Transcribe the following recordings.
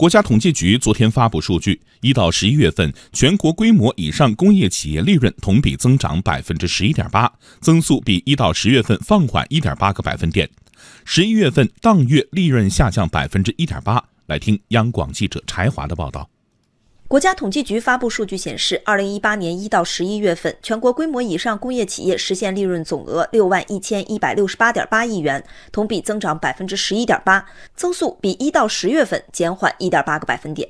国家统计局昨天发布数据，一到十一月份，全国规模以上工业企业利润同比增长百分之十一点八，增速比一到十月份放缓一点八个百分点。十一月份当月利润下降百分之一点八。来听央广记者柴华的报道。国家统计局发布数据显示，二零一八年一到十一月份，全国规模以上工业企业实现利润总额六万一千一百六十八点八亿元，同比增长百分之十一点八，增速比一到十月份减缓一点八个百分点。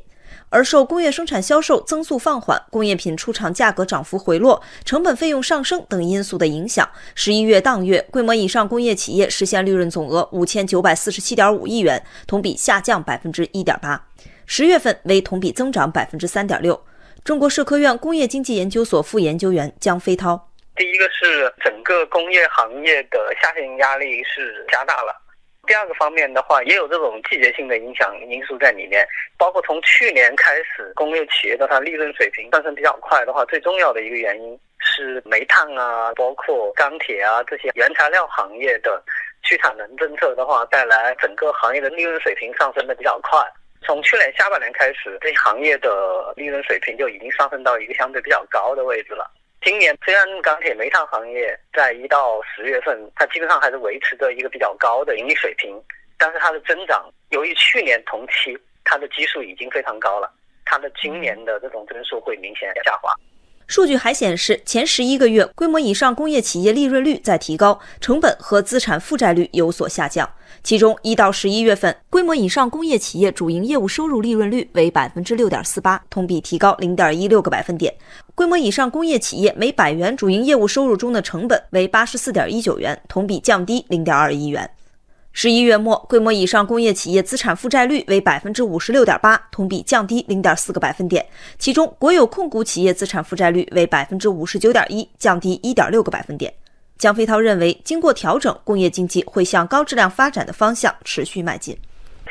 而受工业生产销售增速放缓、工业品出厂价格涨幅回落、成本费用上升等因素的影响，十一月当月规模以上工业企业实现利润总额五千九百四十七点五亿元，同比下降百分之一点八。十月份为同比增长百分之三点六。中国社科院工业经济研究所副研究员姜飞涛：第一个是整个工业行业的下行压力是加大了，第二个方面的话，也有这种季节性的影响因素在里面，包括从去年开始，工业企业的它利润水平上升比较快的话，最重要的一个原因是煤炭啊，包括钢铁啊这些原材料行业的去产能政策的话，带来整个行业的利润水平上升的比较快。从去年下半年开始，这行业的利润水平就已经上升到一个相对比较高的位置了。今年虽然钢铁、煤炭行业在一到十月份，它基本上还是维持着一个比较高的盈利水平，但是它的增长，由于去年同期它的基数已经非常高了，它的今年的这种增速会明显下滑。数据还显示，前十一个月规模以上工业企业利润率在提高，成本和资产负债率有所下降。其中，一到十一月份，规模以上工业企业主营业务收入利润率为百分之六点四八，同比提高零点一六个百分点。规模以上工业企业每百元主营业务收入中的成本为八十四点一九元，同比降低零点二一元。十一月末，规模以上工业企业资产负债率为百分之五十六点八，同比降低零点四个百分点。其中，国有控股企业资产负债率为百分之五十九点一，降低一点六个百分点。姜飞涛认为，经过调整，工业经济会向高质量发展的方向持续迈进。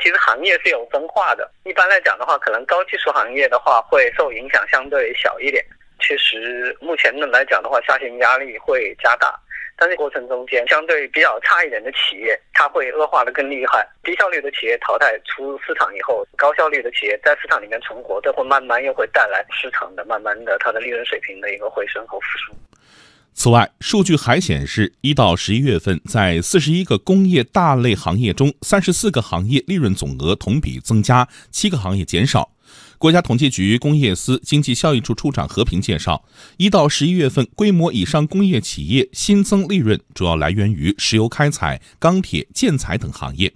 其实行业是有分化的，一般来讲的话，可能高技术行业的话会受影响相对小一点。确实，目前的来讲的话，下行压力会加大。但是过程中间，相对比较差一点的企业，它会恶化的更厉害。低效率的企业淘汰出市场以后，高效率的企业在市场里面存活，这会慢慢又会带来市场的慢慢的它的利润水平的一个回升和复苏。此外，数据还显示，一到十一月份，在四十一个工业大类行业中，三十四个行业利润总额同比增加，七个行业减少。国家统计局工业司经济效益处处长何平介绍，一到十一月份，规模以上工业企业新增利润主要来源于石油开采、钢铁、建材等行业。